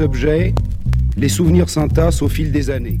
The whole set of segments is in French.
objets, les souvenirs s'entassent au fil des années.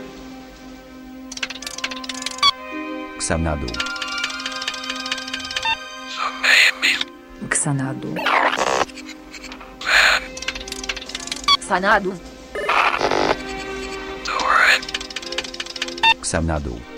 Xanadu. Xanadu. Xanadu. Xanadu.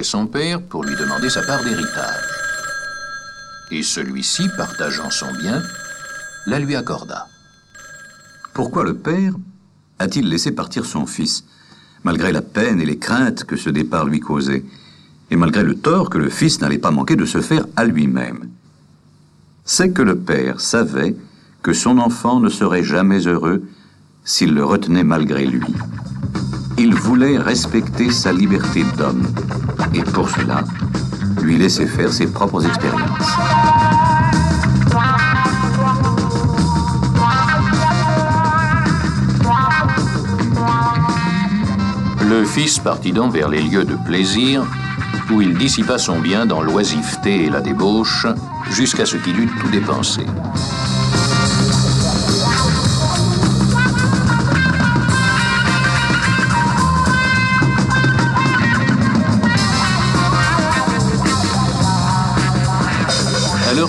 Son père pour lui demander sa part d'héritage. Et celui-ci, partageant son bien, la lui accorda. Pourquoi le père a-t-il laissé partir son fils, malgré la peine et les craintes que ce départ lui causait, et malgré le tort que le fils n'allait pas manquer de se faire à lui-même? C'est que le père savait que son enfant ne serait jamais heureux s'il le retenait malgré lui. Il voulait respecter sa liberté d'homme, et pour cela, lui laisser faire ses propres expériences. Le fils partit donc vers les lieux de plaisir, où il dissipa son bien dans l'oisiveté et la débauche, jusqu'à ce qu'il eût tout dépensé.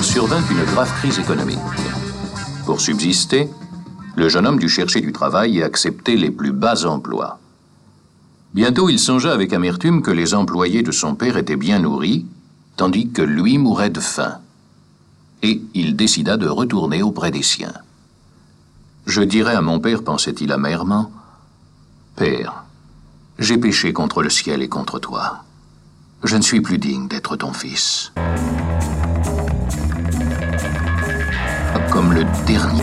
Survint une grave crise économique. Pour subsister, le jeune homme dut chercher du travail et accepter les plus bas emplois. Bientôt, il songea avec amertume que les employés de son père étaient bien nourris, tandis que lui mourait de faim. Et il décida de retourner auprès des siens. Je dirai à mon père, pensait-il amèrement, Père, j'ai péché contre le ciel et contre toi. Je ne suis plus digne d'être ton fils comme le dernier.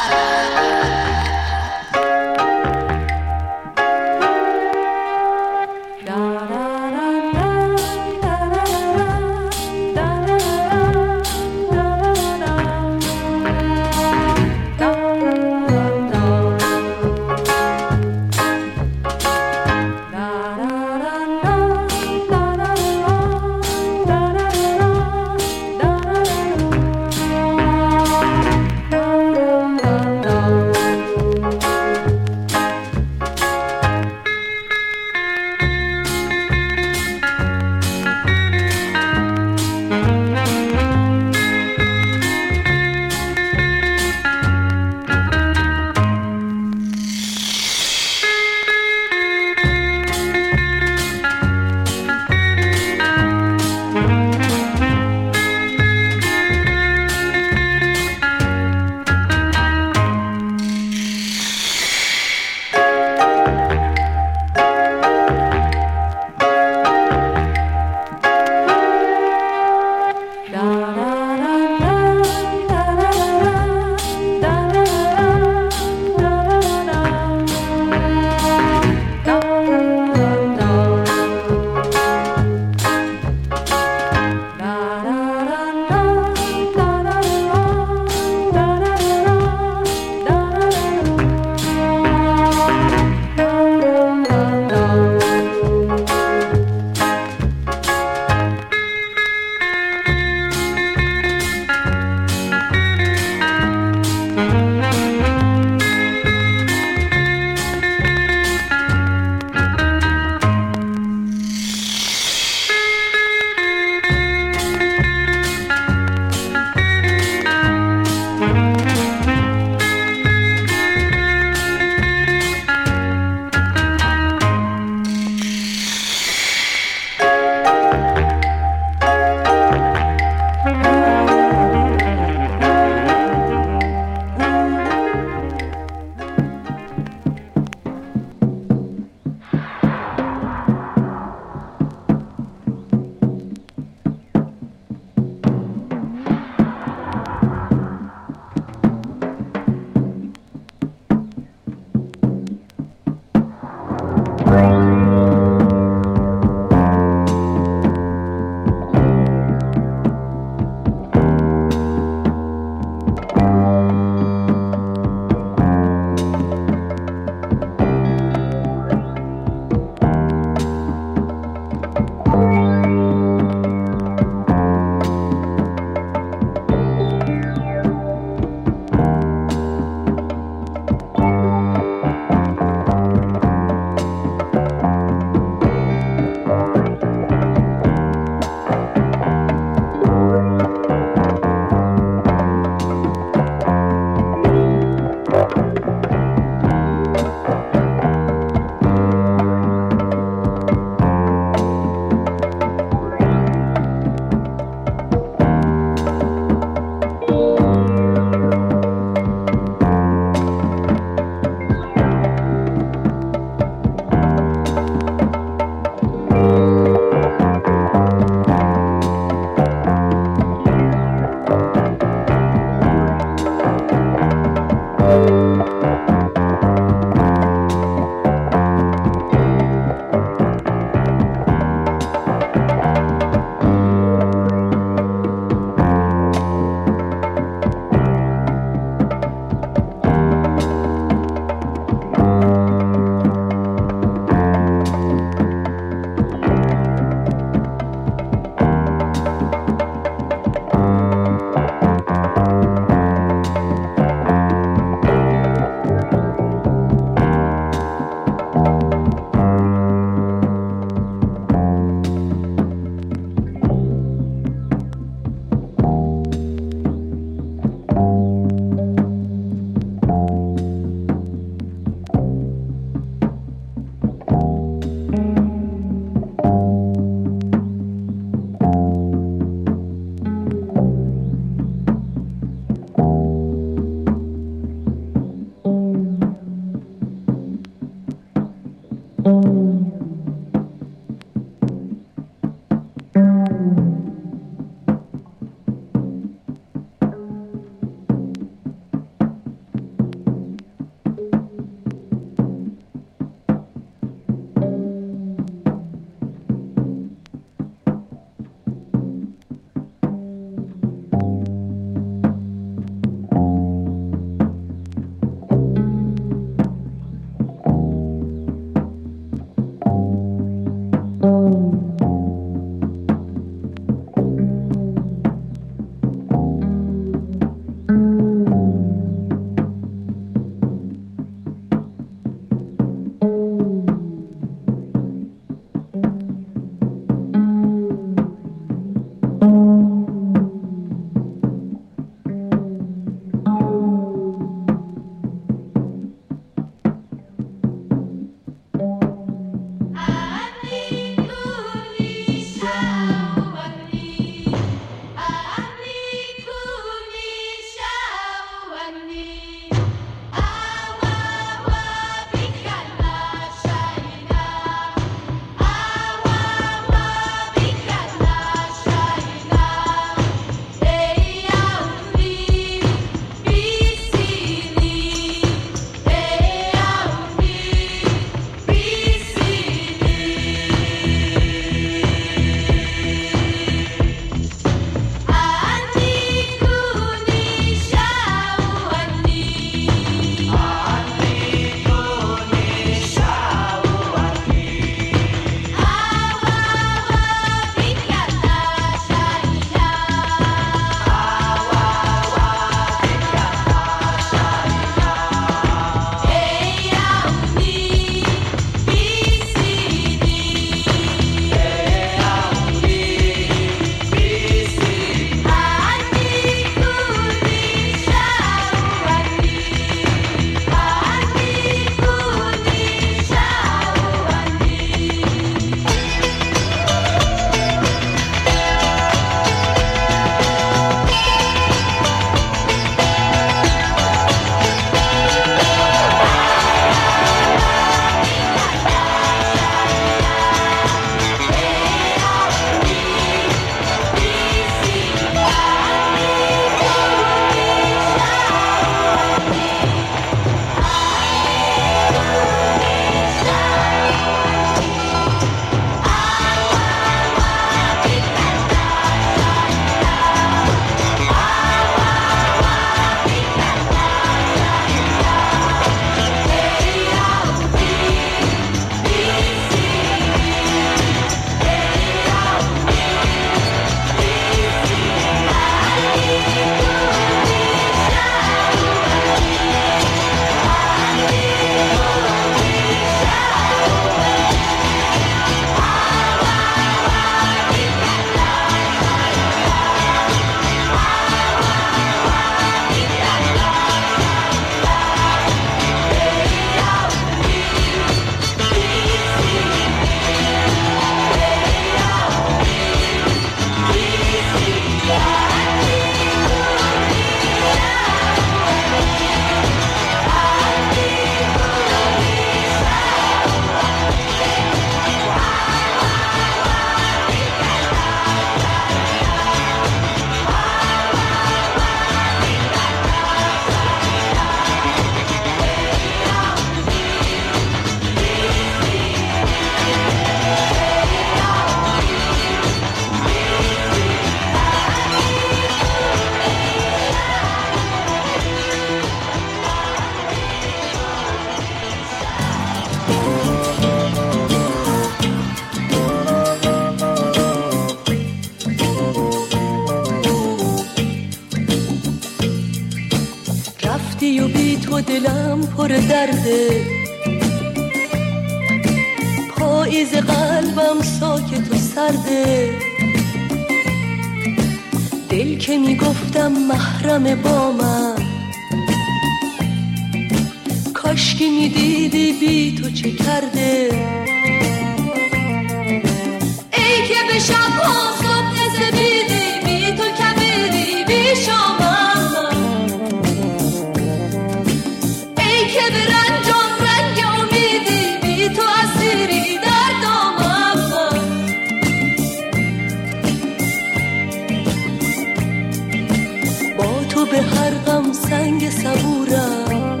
سنگ صبورم.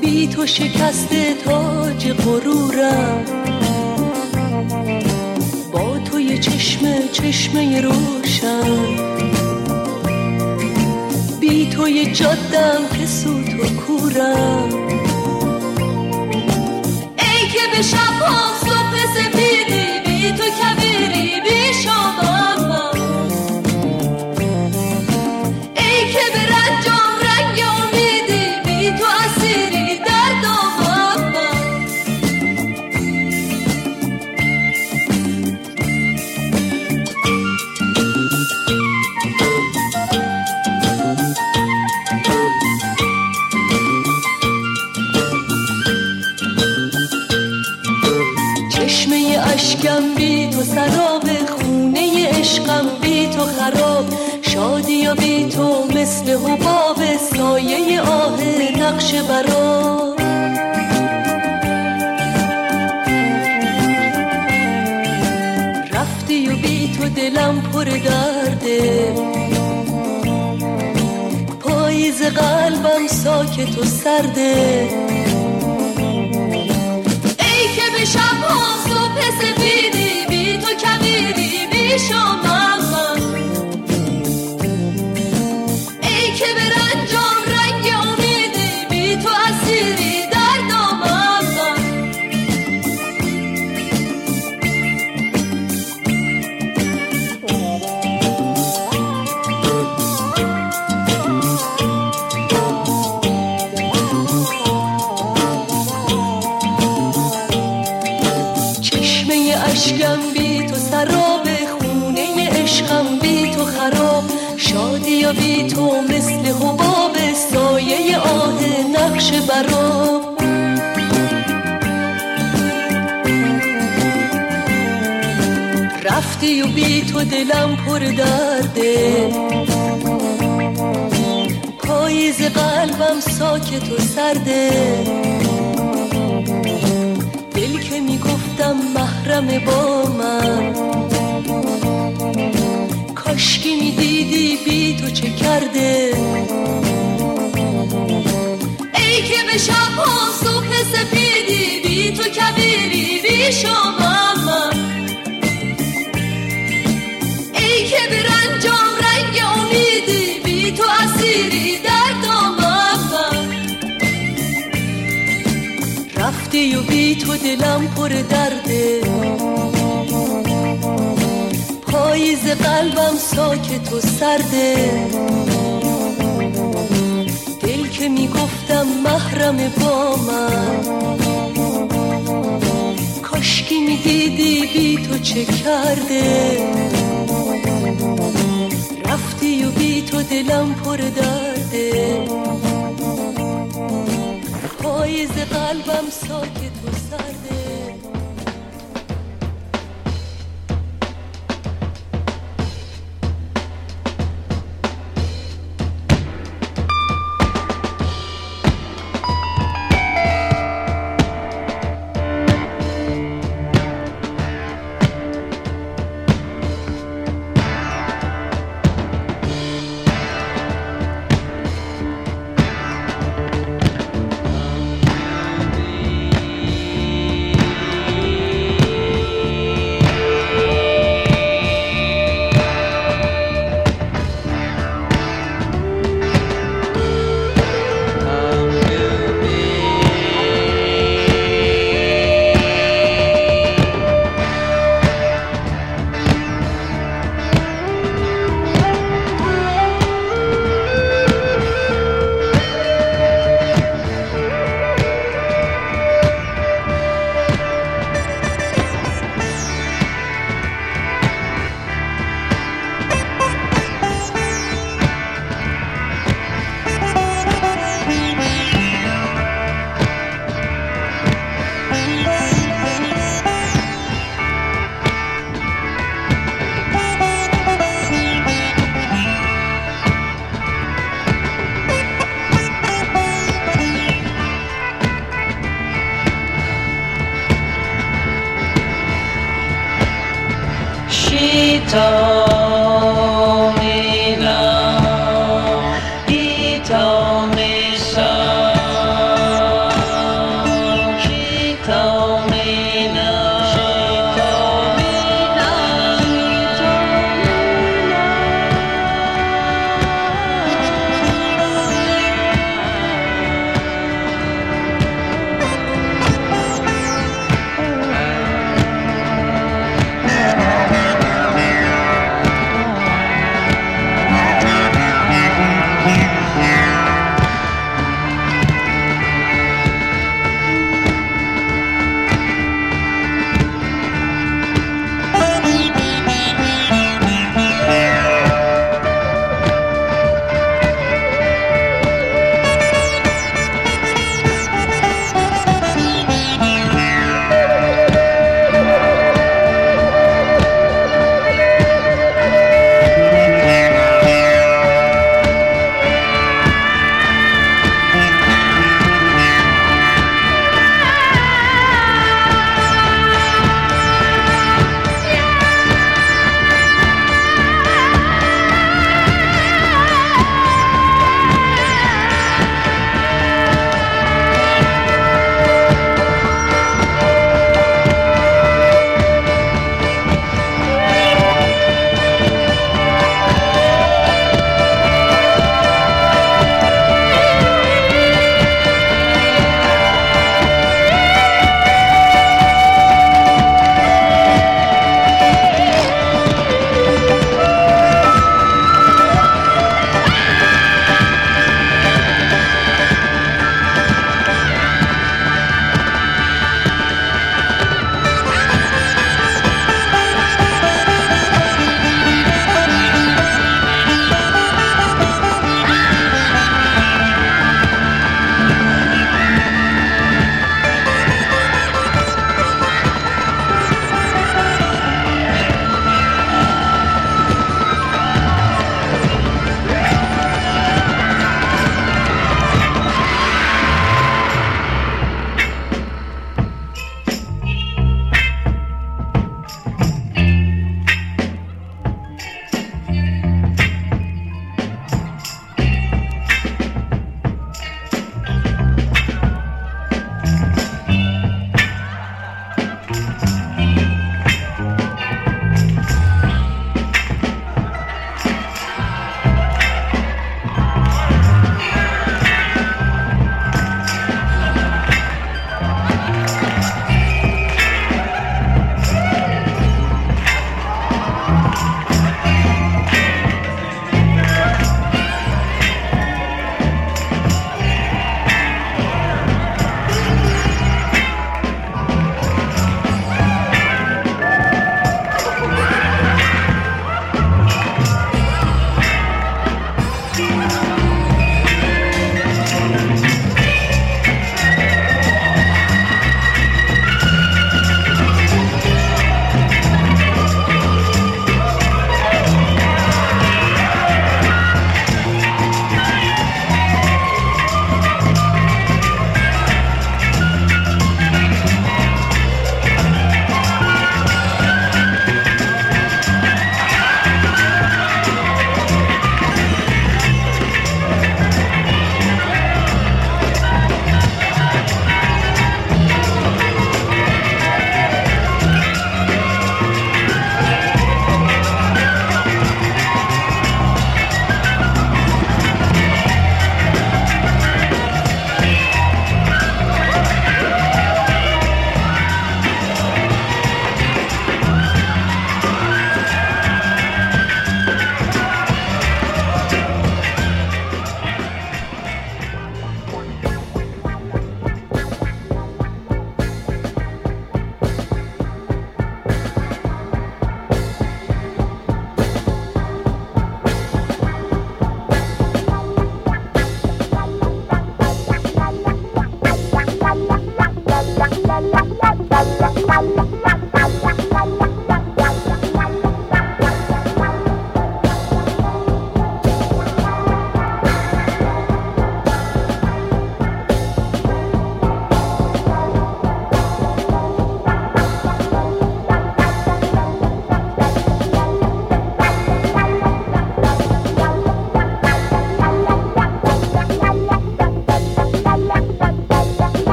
بی تو شکست تاج غرورم. با تو یه چشمه چشمه روشن. بی تو یه جادم که سوت و کورم. ای که به شب مثل حباب سایه آه نقش برا. رفتی و بی تو دلم پر درده پاییز قلبم ساکت و سرده ای که به شب ها صبح سفیدی بی تو کبیری بی شامم تو دلم پر درده. پاییز قلبم ساکت و سرده. دل که می‌گفتم محرم با من. کاشکی می‌دیدی بی تو چه کرده. ای که به شب ها صبح سپیدی بی تو کبیری بی شامم من. رنجام رنگ امیدی بی تو اسیری در دامم رفتی و بی تو دلم پر درده. پاییز قلبم ساکت و سرده. دل که می‌گفتم محرم با من. کاشکی می‌دیدی بی تو چه کرده. تو دلم پر درده. پاییز قلبم ساکت و سرده. Rita.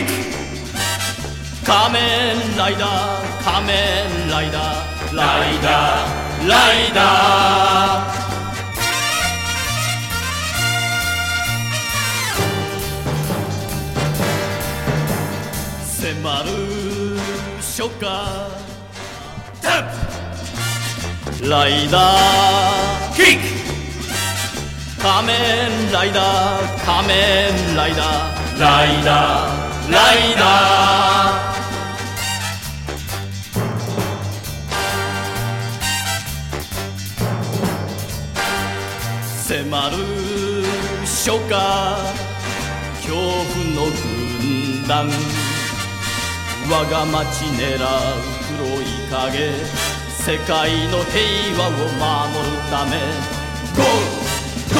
ック仮面ライダー仮面ライダーライダーライダー迫る初夏ダンプライダーキック仮面ライダー仮面ライダーライダーライダー迫る初夏恐怖の軍団我が街狙う黒い影世界の平和を守るため Go! Go!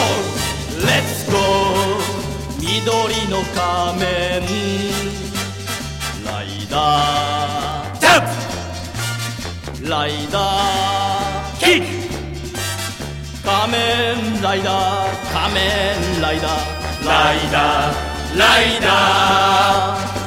Let's go! 緑の仮面ライダー。ジャンプ！ライダーキック！仮面ライダー仮面ライダー。ライダーライダー。